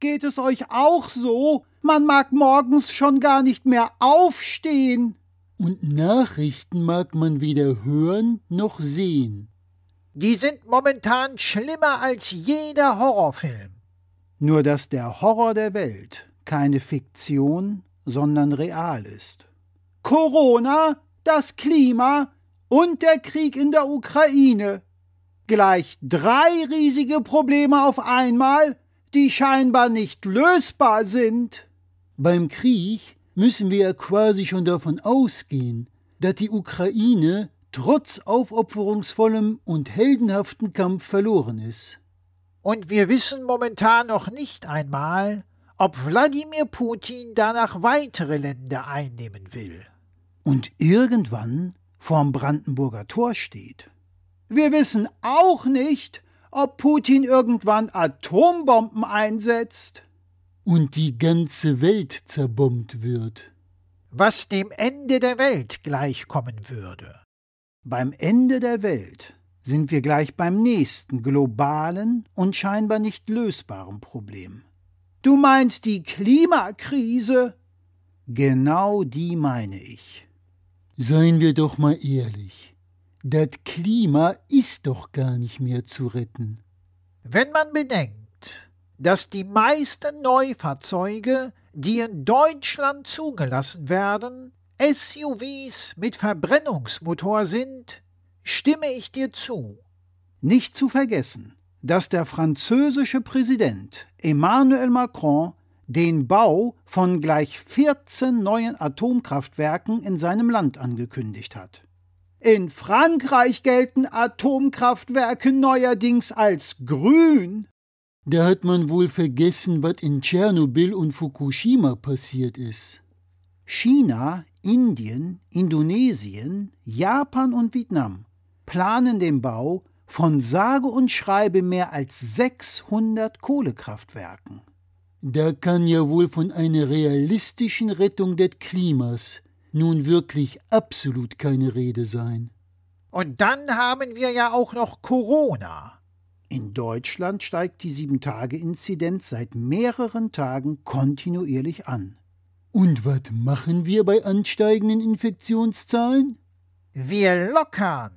Geht es euch auch so? Man mag morgens schon gar nicht mehr aufstehen. Und Nachrichten mag man weder hören noch sehen. Die sind momentan schlimmer als jeder Horrorfilm. Nur dass der Horror der Welt keine Fiktion, sondern real ist. Corona, das Klima und der Krieg in der Ukraine. Gleich drei riesige Probleme auf einmal, die scheinbar nicht lösbar sind. Beim Krieg müssen wir quasi schon davon ausgehen, dass die Ukraine trotz aufopferungsvollem und heldenhaften Kampf verloren ist. Und wir wissen momentan noch nicht einmal, ob Wladimir Putin danach weitere Länder einnehmen will. Und irgendwann vorm Brandenburger Tor steht. Wir wissen auch nicht, ob Putin irgendwann Atombomben einsetzt. Und die ganze Welt zerbombt wird. Was dem Ende der Welt gleichkommen würde. Beim Ende der Welt sind wir gleich beim nächsten globalen und scheinbar nicht lösbaren Problem. Du meinst die Klimakrise? Genau die meine ich. Seien wir doch mal ehrlich. Das Klima ist doch gar nicht mehr zu retten. Wenn man bedenkt, dass die meisten Neufahrzeuge, die in Deutschland zugelassen werden, SUVs mit Verbrennungsmotor sind, stimme ich dir zu. Nicht zu vergessen, dass der französische Präsident Emmanuel Macron den Bau von gleich 14 neuen Atomkraftwerken in seinem Land angekündigt hat. In Frankreich gelten Atomkraftwerke neuerdings als grün. Da hat man wohl vergessen, was in Tschernobyl und Fukushima passiert ist. China, Indien, Indonesien, Japan und Vietnam planen den Bau von sage und schreibe mehr als 600 Kohlekraftwerken. Da kann ja wohl von einer realistischen Rettung des Klimas nun wirklich absolut keine Rede sein. Und dann haben wir ja auch noch Corona. In Deutschland steigt die Sieben-Tage-Inzidenz seit mehreren Tagen kontinuierlich an. Und was machen wir bei ansteigenden Infektionszahlen? Wir lockern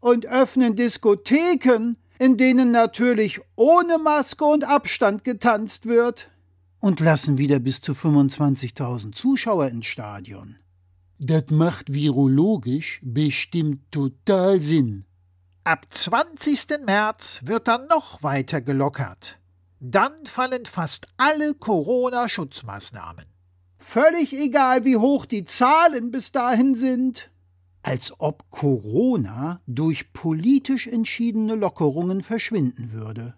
und öffnen Diskotheken, in denen natürlich ohne Maske und Abstand getanzt wird, und lassen wieder bis zu 25.000 Zuschauer ins Stadion. Das macht virologisch bestimmt total Sinn. Ab 20. März wird dann noch weiter gelockert. Dann fallen fast alle Corona-Schutzmaßnahmen. Völlig egal, wie hoch die Zahlen bis dahin sind als ob Corona durch politisch entschiedene Lockerungen verschwinden würde.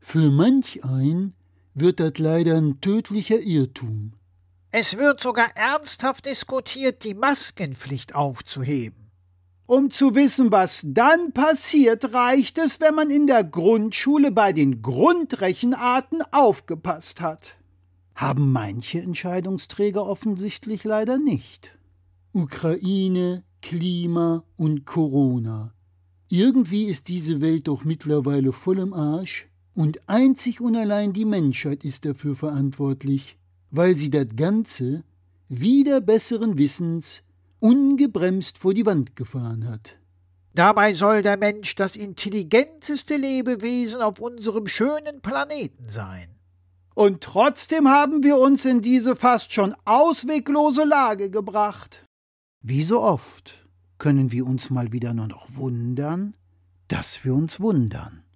Für manch ein wird das leider ein tödlicher Irrtum. Es wird sogar ernsthaft diskutiert, die Maskenpflicht aufzuheben. Um zu wissen, was dann passiert, reicht es, wenn man in der Grundschule bei den Grundrechenarten aufgepasst hat. Haben manche Entscheidungsträger offensichtlich leider nicht. Ukraine, Klima und Corona. Irgendwie ist diese Welt doch mittlerweile voll im Arsch und einzig und allein die Menschheit ist dafür verantwortlich, weil sie das Ganze wieder besseren Wissens ungebremst vor die Wand gefahren hat. Dabei soll der Mensch das intelligenteste Lebewesen auf unserem schönen Planeten sein. Und trotzdem haben wir uns in diese fast schon ausweglose Lage gebracht. Wie so oft können wir uns mal wieder nur noch wundern, dass wir uns wundern.